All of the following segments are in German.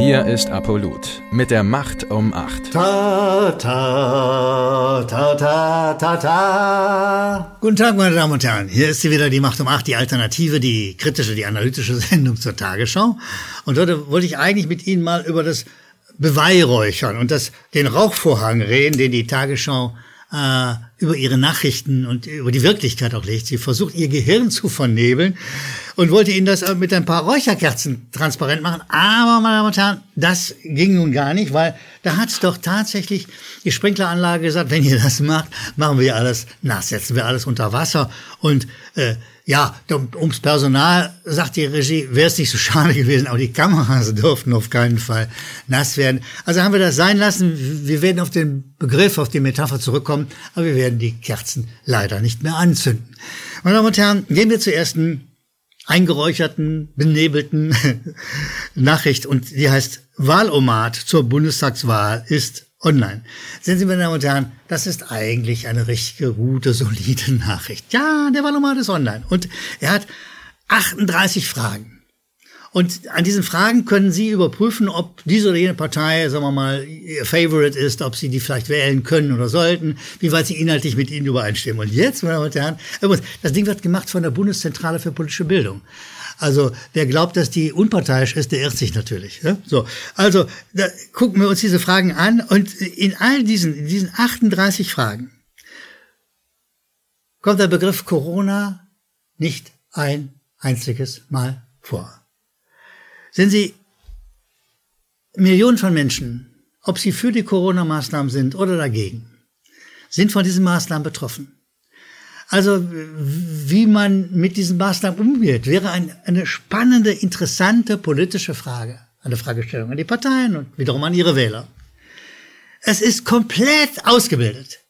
Hier ist Apollut mit der Macht um 8. Ta, ta, ta, ta, ta, ta. Guten Tag, meine Damen und Herren. Hier ist sie wieder die Macht um 8, die Alternative, die kritische, die analytische Sendung zur Tagesschau. Und heute wollte ich eigentlich mit Ihnen mal über das Beweihräuchern und das, den Rauchvorhang reden, den die Tagesschau äh, über ihre Nachrichten und über die Wirklichkeit auch legt. Sie versucht, ihr Gehirn zu vernebeln und wollte ihnen das mit ein paar Räucherkerzen transparent machen. Aber, meine Damen und Herren, das ging nun gar nicht, weil da hat doch tatsächlich die Sprinkleranlage gesagt, wenn ihr das macht, machen wir alles nass, setzen wir alles unter Wasser und äh, ja, ums Personal, sagt die Regie, wäre es nicht so schade gewesen, aber die Kameras durften auf keinen Fall nass werden. Also haben wir das sein lassen. Wir werden auf den Begriff, auf die Metapher zurückkommen, aber wir werden die Kerzen leider nicht mehr anzünden. Meine Damen und Herren, gehen wir zur ersten eingeräucherten, benebelten Nachricht und die heißt Wahlomat zur Bundestagswahl ist online. Sehen Sie, meine Damen und Herren, das ist eigentlich eine richtige, gute, solide Nachricht. Ja, der Wahlomat ist online. Und er hat 38 Fragen. Und an diesen Fragen können Sie überprüfen, ob diese oder jene Partei, sagen wir mal, Ihr Favorite ist, ob Sie die vielleicht wählen können oder sollten, wie weit Sie inhaltlich mit Ihnen übereinstimmen. Und jetzt, meine Damen und Herren, das Ding wird gemacht von der Bundeszentrale für politische Bildung. Also wer glaubt, dass die unparteiisch ist, der irrt sich natürlich. Ne? So, also da gucken wir uns diese Fragen an und in all diesen, in diesen 38 Fragen kommt der Begriff Corona nicht ein einziges Mal vor. Sehen Sie, Millionen von Menschen, ob sie für die Corona-Maßnahmen sind oder dagegen, sind von diesen Maßnahmen betroffen. Also wie man mit diesen Maßnahmen umgeht, wäre ein, eine spannende, interessante politische Frage. Eine Fragestellung an die Parteien und wiederum an ihre Wähler. Es ist komplett ausgebildet.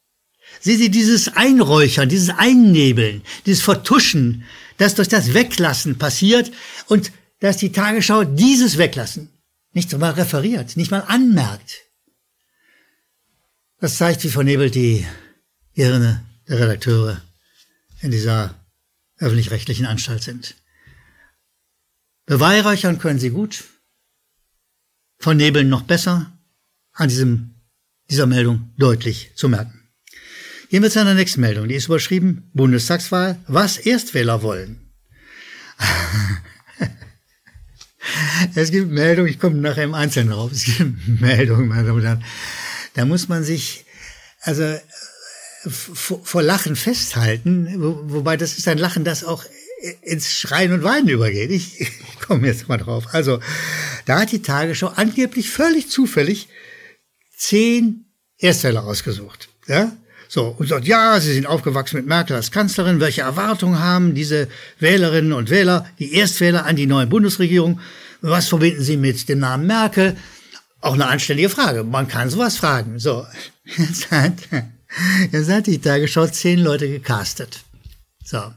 Sehen Sie dieses Einräuchern, dieses Einnebeln, dieses Vertuschen, das durch das Weglassen passiert und dass die Tagesschau dieses Weglassen nicht mal referiert, nicht mal anmerkt. Das zeigt, wie vernebelt die Hirne der Redakteure in dieser öffentlich-rechtlichen Anstalt sind. Beweihräuchern können sie gut, vernebeln noch besser, an diesem, dieser Meldung deutlich zu merken. Gehen wir zu einer nächsten Meldung, die ist überschrieben Bundestagswahl, was Erstwähler wollen. es gibt Meldungen, ich komme nachher im Einzelnen drauf, es gibt Meldungen, meine Damen und Herren, da muss man sich, also vor Lachen festhalten, wobei das ist ein Lachen, das auch ins Schreien und Weinen übergeht. Ich, ich komme jetzt mal drauf. Also, da hat die Tagesschau angeblich völlig zufällig zehn Erstwähler ausgesucht. Ja? So, und sagt, ja, sie sind aufgewachsen mit Merkel als Kanzlerin. Welche Erwartungen haben diese Wählerinnen und Wähler, die Erstwähler an die neue Bundesregierung? Was verbinden sie mit dem Namen Merkel? Auch eine anständige Frage. Man kann sowas fragen. So, jetzt hat Jetzt hat die Tagesschau zehn Leute gecastet. So.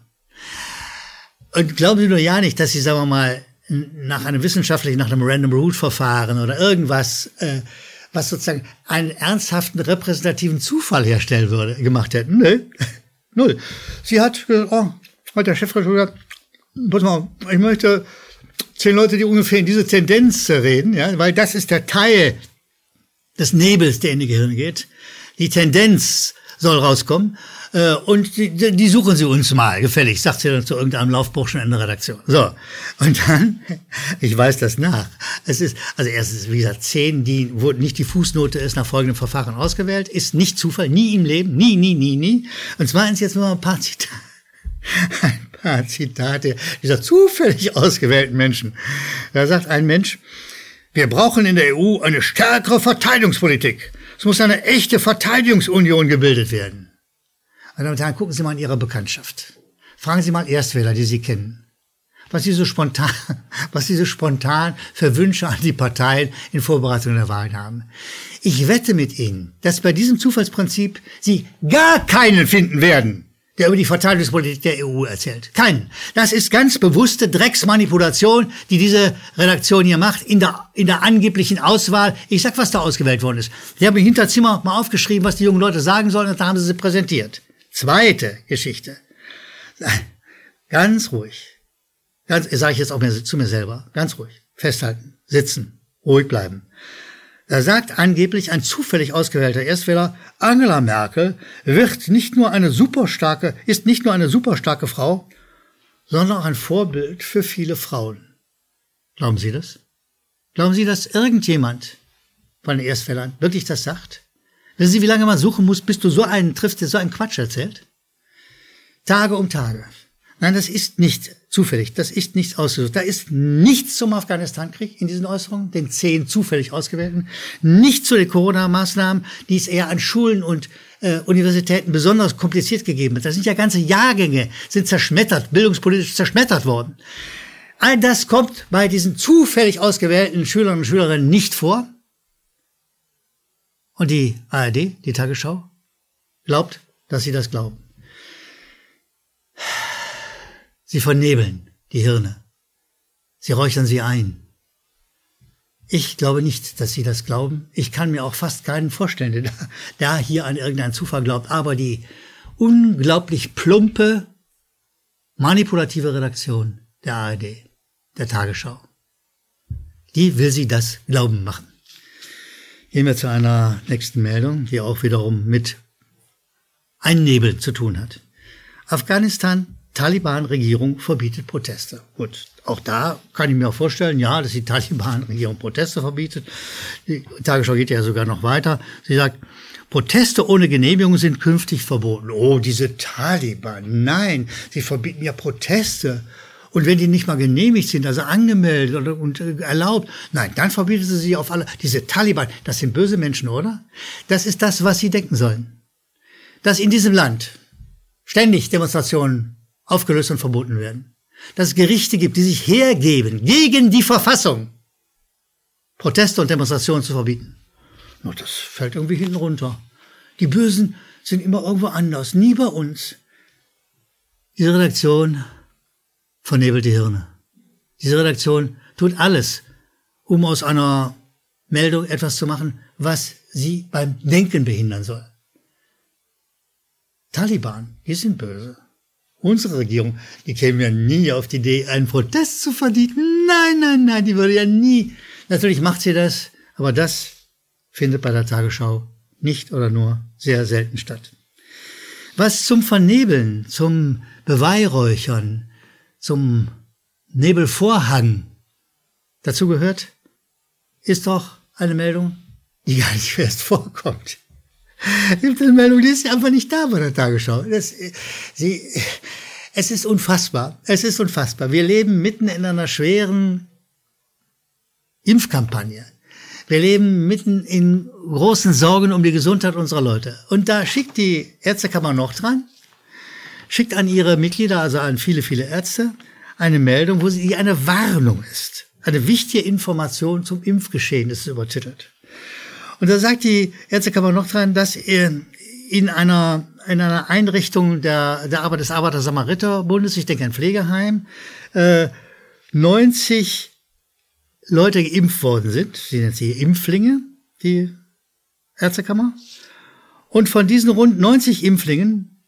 Und glauben Sie nur ja nicht, dass Sie, sagen wir mal, nach einem wissenschaftlichen, nach einem Random Root Verfahren oder irgendwas, äh, was sozusagen einen ernsthaften repräsentativen Zufall herstellen würde, gemacht hätten. Nö. Null. Sie hat gesagt, oh, hat der Chefredakteur gesagt, pass mal, ich möchte zehn Leute, die ungefähr in diese Tendenz reden, ja, weil das ist der Teil des Nebels, der in die Gehirne geht die Tendenz soll rauskommen. Äh, und die, die suchen Sie uns mal, gefällig, sagt sie dann zu irgendeinem Laufburschen in der Redaktion. So. Und dann, ich weiß das nach. Es ist, also erstens, wie gesagt, zehn, die, wo nicht die Fußnote ist, nach folgendem Verfahren ausgewählt, ist nicht Zufall, nie im Leben, nie, nie, nie, nie. Und zweitens jetzt nur ein paar Zitate. Ein paar Zitate dieser zufällig ausgewählten Menschen. Da sagt ein Mensch, wir brauchen in der EU eine stärkere Verteidigungspolitik. Es muss eine echte Verteidigungsunion gebildet werden. Und Herren, gucken Sie mal in Ihrer Bekanntschaft. Fragen Sie mal Erstwähler, die Sie kennen. Was Sie so spontan, was Sie so spontan für Wünsche an die Parteien in Vorbereitung der Wahlen haben. Ich wette mit Ihnen, dass bei diesem Zufallsprinzip Sie gar keinen finden werden, der über die Verteidigungspolitik der EU erzählt. Keinen. Das ist ganz bewusste Drecksmanipulation, die diese Redaktion hier macht, in der, in der angeblichen Auswahl. Ich sag, was da ausgewählt worden ist. Die haben im Hinterzimmer mal aufgeschrieben, was die jungen Leute sagen sollen, und da haben sie sie präsentiert. Zweite Geschichte. Ganz ruhig. Ganz, sage ich jetzt auch mir, zu mir selber. Ganz ruhig. Festhalten. Sitzen. ruhig bleiben. Da sagt angeblich ein zufällig ausgewählter Erstwähler, Angela Merkel wird nicht nur eine superstarke, ist nicht nur eine superstarke Frau, sondern auch ein Vorbild für viele Frauen. Glauben Sie das? Glauben Sie, dass irgendjemand von den Erstwählern wirklich das sagt? Wissen Sie, wie lange man suchen muss, bis du so einen triffst, der so einen Quatsch erzählt? Tage um Tage. Nein, das ist nicht zufällig. Das ist nichts ausgesucht. Da ist nichts zum Afghanistan-Krieg in diesen Äußerungen, den zehn zufällig ausgewählten. Nicht zu den Corona-Maßnahmen, die es eher an Schulen und äh, Universitäten besonders kompliziert gegeben hat. Da sind ja ganze Jahrgänge, sind zerschmettert, bildungspolitisch zerschmettert worden. All das kommt bei diesen zufällig ausgewählten Schülern und Schülerinnen nicht vor. Und die ARD, die Tagesschau, glaubt, dass sie das glauben. Sie vernebeln die Hirne. Sie räuchern sie ein. Ich glaube nicht, dass Sie das glauben. Ich kann mir auch fast keinen vorstellen, der da hier an irgendeinen Zufall glaubt. Aber die unglaublich plumpe, manipulative Redaktion der ARD, der Tagesschau, die will Sie das glauben machen. Gehen wir zu einer nächsten Meldung, die auch wiederum mit Einnebeln zu tun hat. Afghanistan Taliban-Regierung verbietet Proteste. Gut, auch da kann ich mir auch vorstellen, ja, dass die Taliban-Regierung Proteste verbietet. Die Tagesschau geht ja sogar noch weiter. Sie sagt, Proteste ohne Genehmigung sind künftig verboten. Oh, diese Taliban, nein, sie verbieten ja Proteste. Und wenn die nicht mal genehmigt sind, also angemeldet und erlaubt, nein, dann verbietet sie sie auf alle. Diese Taliban, das sind böse Menschen, oder? Das ist das, was sie denken sollen. Dass in diesem Land ständig Demonstrationen aufgelöst und verboten werden. Dass es Gerichte gibt, die sich hergeben, gegen die Verfassung Proteste und Demonstrationen zu verbieten. No, das fällt irgendwie hinten runter. Die Bösen sind immer irgendwo anders, nie bei uns. Diese Redaktion vernebelt die Hirne. Diese Redaktion tut alles, um aus einer Meldung etwas zu machen, was sie beim Denken behindern soll. Taliban, die sind böse. Unsere Regierung, die käme ja nie auf die Idee, einen Protest zu verdienen. Nein, nein, nein, die würde ja nie. Natürlich macht sie das, aber das findet bei der Tagesschau nicht oder nur sehr selten statt. Was zum Vernebeln, zum Beweihräuchern, zum Nebelvorhang dazu gehört, ist doch eine Meldung, die gar nicht erst vorkommt. Die Meldung, die ist einfach nicht da bei der Tagesschau. Das, sie, es ist unfassbar. Es ist unfassbar. Wir leben mitten in einer schweren Impfkampagne. Wir leben mitten in großen Sorgen um die Gesundheit unserer Leute. Und da schickt die Ärztekammer noch dran, schickt an ihre Mitglieder, also an viele, viele Ärzte, eine Meldung, wo sie eine Warnung ist. Eine wichtige Information zum Impfgeschehen ist übertitelt. Und da sagt die Ärztekammer noch dran, dass in einer, in einer Einrichtung der, der Arbeit des Arbeiter-Samariter-Bundes, ich denke ein Pflegeheim, äh, 90 Leute geimpft worden sind. Sie nennt sie Impflinge, die Ärztekammer. Und von diesen rund 90 Impflingen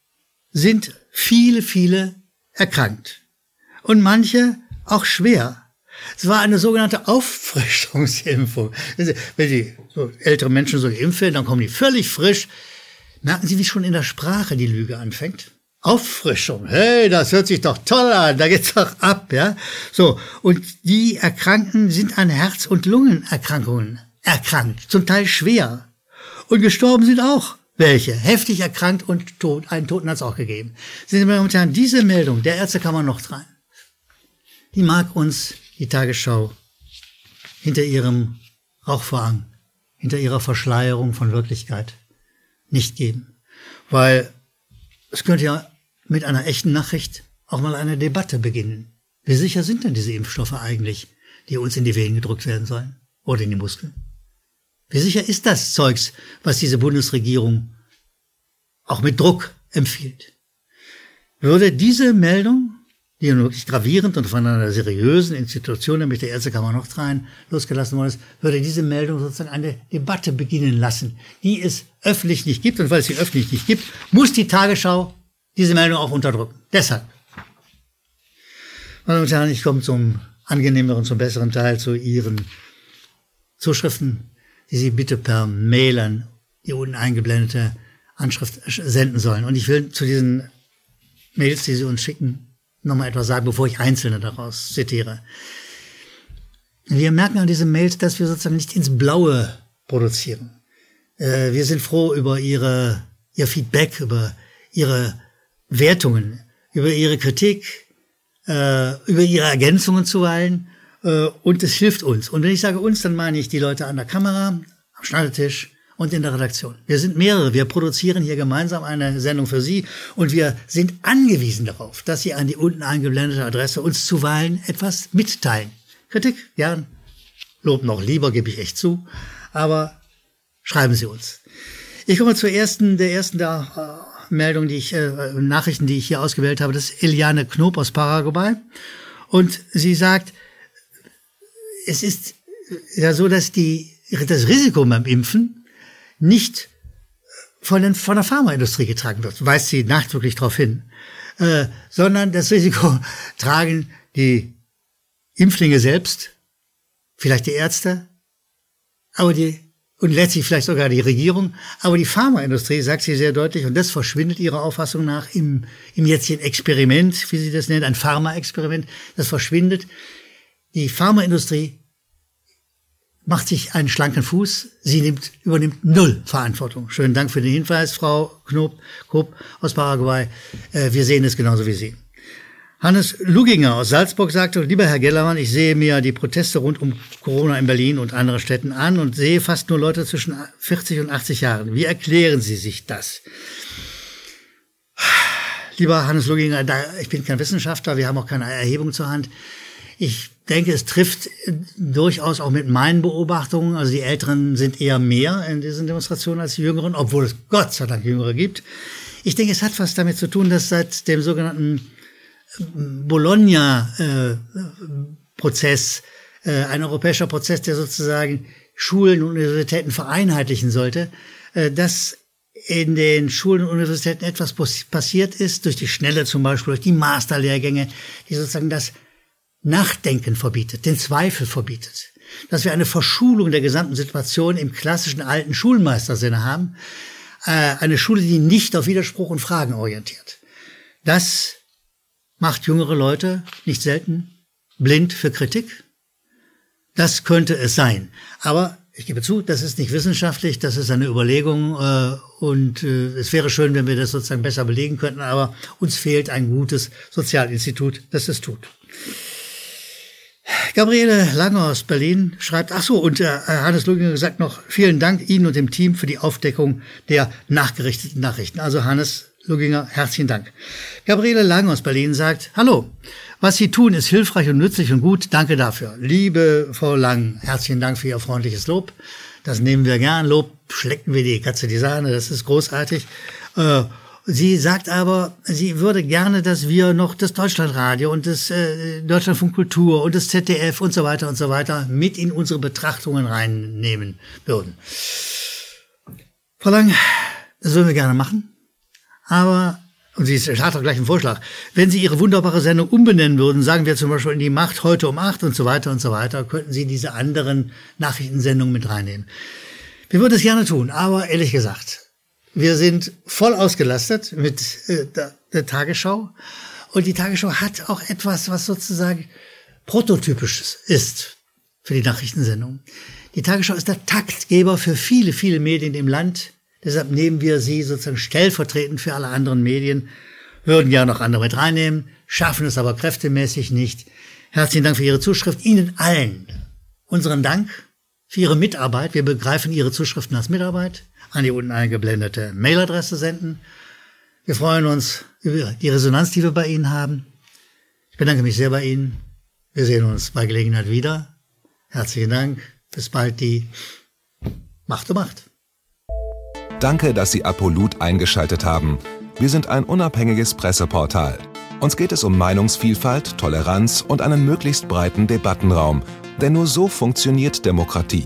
sind viele, viele erkrankt. Und manche auch schwer. Es war eine sogenannte Auffrischungsimpfung. Wenn Sie so ältere Menschen so geimpft werden, dann kommen die völlig frisch. Merken Sie, wie schon in der Sprache die Lüge anfängt? Auffrischung. Hey, das hört sich doch toll an. Da geht's doch ab, ja? So. Und die Erkrankten sind an Herz- und Lungenerkrankungen erkrankt. Zum Teil schwer. Und gestorben sind auch welche. Heftig erkrankt und tot. Einen Toten hat's auch gegeben. Sind wir momentan diese Meldung der Ärztekammer noch dran? Die mag uns die Tagesschau hinter ihrem Rauchvorhang, hinter ihrer Verschleierung von Wirklichkeit nicht geben. Weil es könnte ja mit einer echten Nachricht auch mal eine Debatte beginnen. Wie sicher sind denn diese Impfstoffe eigentlich, die uns in die Venen gedrückt werden sollen? Oder in die Muskeln? Wie sicher ist das Zeugs, was diese Bundesregierung auch mit Druck empfiehlt? Würde diese Meldung die nun wirklich gravierend und von einer seriösen Institution, nämlich der Ärztekammer Nordrhein, losgelassen worden ist, würde diese Meldung sozusagen eine Debatte beginnen lassen, die es öffentlich nicht gibt. Und weil es sie öffentlich nicht gibt, muss die Tagesschau diese Meldung auch unterdrücken. Deshalb. Meine Damen und Herren, ich komme zum angenehmeren, zum besseren Teil, zu Ihren Zuschriften, die Sie bitte per Mail an die unten eingeblendete Anschrift senden sollen. Und ich will zu diesen Mails, die Sie uns schicken, nochmal etwas sagen, bevor ich einzelne daraus zitiere. Wir merken an diesen Mails, dass wir sozusagen nicht ins Blaue produzieren. Äh, wir sind froh über Ihre, Ihr Feedback, über Ihre Wertungen, über Ihre Kritik, äh, über Ihre Ergänzungen zuweilen. Äh, und es hilft uns. Und wenn ich sage uns, dann meine ich die Leute an der Kamera, am Schneidetisch, und in der Redaktion. Wir sind mehrere. Wir produzieren hier gemeinsam eine Sendung für Sie und wir sind angewiesen darauf, dass Sie an die unten eingeblendete Adresse uns zuweilen etwas mitteilen. Kritik, gern. Lob noch lieber, gebe ich echt zu. Aber schreiben Sie uns. Ich komme zur ersten, der ersten da, äh, Meldung, die ich, äh, Nachrichten, die ich hier ausgewählt habe. Das ist Eliane Knob aus Paraguay. Und sie sagt, es ist ja so, dass die, das Risiko beim Impfen nicht von, den, von der Pharmaindustrie getragen wird, weist sie nachdrücklich darauf hin, äh, sondern das Risiko tragen die Impflinge selbst, vielleicht die Ärzte, aber die und letztlich vielleicht sogar die Regierung, aber die Pharmaindustrie sagt sie sehr deutlich, und das verschwindet ihrer Auffassung nach im, im jetzigen Experiment, wie sie das nennt, ein Pharma-Experiment, das verschwindet. Die Pharmaindustrie macht sich einen schlanken Fuß. Sie nimmt, übernimmt null Verantwortung. Schönen Dank für den Hinweis, Frau Knob, Kopp aus Paraguay. Äh, wir sehen es genauso wie Sie. Hannes Luginger aus Salzburg sagte, lieber Herr Gellermann, ich sehe mir die Proteste rund um Corona in Berlin und anderen Städten an und sehe fast nur Leute zwischen 40 und 80 Jahren. Wie erklären Sie sich das? Lieber Hannes Luginger, ich bin kein Wissenschaftler, wir haben auch keine Erhebung zur Hand. Ich denke, es trifft durchaus auch mit meinen Beobachtungen. Also die Älteren sind eher mehr in diesen Demonstrationen als die Jüngeren, obwohl es Gott sei Dank Jüngere gibt. Ich denke, es hat was damit zu tun, dass seit dem sogenannten äh, Bologna-Prozess, äh, ein europäischer Prozess, der sozusagen Schulen und Universitäten vereinheitlichen sollte, äh, dass in den Schulen und Universitäten etwas passiert ist, durch die Schnelle zum Beispiel, durch die Masterlehrgänge, die sozusagen das Nachdenken verbietet, den Zweifel verbietet. Dass wir eine Verschulung der gesamten Situation im klassischen alten Schulmeistersinne haben. Äh, eine Schule, die nicht auf Widerspruch und Fragen orientiert. Das macht jüngere Leute nicht selten blind für Kritik. Das könnte es sein. Aber ich gebe zu, das ist nicht wissenschaftlich, das ist eine Überlegung äh, und äh, es wäre schön, wenn wir das sozusagen besser belegen könnten, aber uns fehlt ein gutes Sozialinstitut, das es tut. Gabriele Lange aus Berlin schreibt, ach so, und äh, Hannes Luginger sagt noch, vielen Dank Ihnen und dem Team für die Aufdeckung der nachgerichteten Nachrichten. Also Hannes Luginger, herzlichen Dank. Gabriele Lange aus Berlin sagt, hallo, was Sie tun ist hilfreich und nützlich und gut, danke dafür. Liebe Frau Lang, herzlichen Dank für Ihr freundliches Lob. Das nehmen wir gern. Lob schlecken wir die Katze die Sahne, das ist großartig. Äh, Sie sagt aber, sie würde gerne, dass wir noch das Deutschlandradio und das äh, Deutschlandfunk Kultur und das ZDF und so weiter und so weiter mit in unsere Betrachtungen reinnehmen würden. Frau Lang, das würden wir gerne machen. Aber, und sie hat auch gleich einen Vorschlag, wenn Sie Ihre wunderbare Sendung umbenennen würden, sagen wir zum Beispiel in die Macht heute um acht und so weiter und so weiter, könnten Sie diese anderen Nachrichtensendungen mit reinnehmen. Wir würden es gerne tun, aber ehrlich gesagt, wir sind voll ausgelastet mit äh, der, Tagesschau. Und die Tagesschau hat auch etwas, was sozusagen prototypisches ist für die Nachrichtensendung. Die Tagesschau ist der Taktgeber für viele, viele Medien im Land. Deshalb nehmen wir sie sozusagen stellvertretend für alle anderen Medien, würden ja noch andere mit reinnehmen, schaffen es aber kräftemäßig nicht. Herzlichen Dank für Ihre Zuschrift. Ihnen allen unseren Dank für Ihre Mitarbeit. Wir begreifen Ihre Zuschriften als Mitarbeit an die unten eingeblendete Mailadresse senden. Wir freuen uns über die Resonanz, die wir bei Ihnen haben. Ich bedanke mich sehr bei Ihnen. Wir sehen uns bei Gelegenheit wieder. Herzlichen Dank. Bis bald die Macht um Macht. Danke, dass Sie Apolut eingeschaltet haben. Wir sind ein unabhängiges Presseportal. Uns geht es um Meinungsvielfalt, Toleranz und einen möglichst breiten Debattenraum, denn nur so funktioniert Demokratie.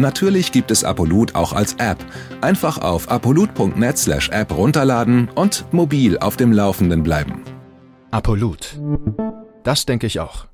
Natürlich gibt es Apolut auch als App. Einfach auf apolut.net/app runterladen und mobil auf dem Laufenden bleiben. Apolut. Das denke ich auch.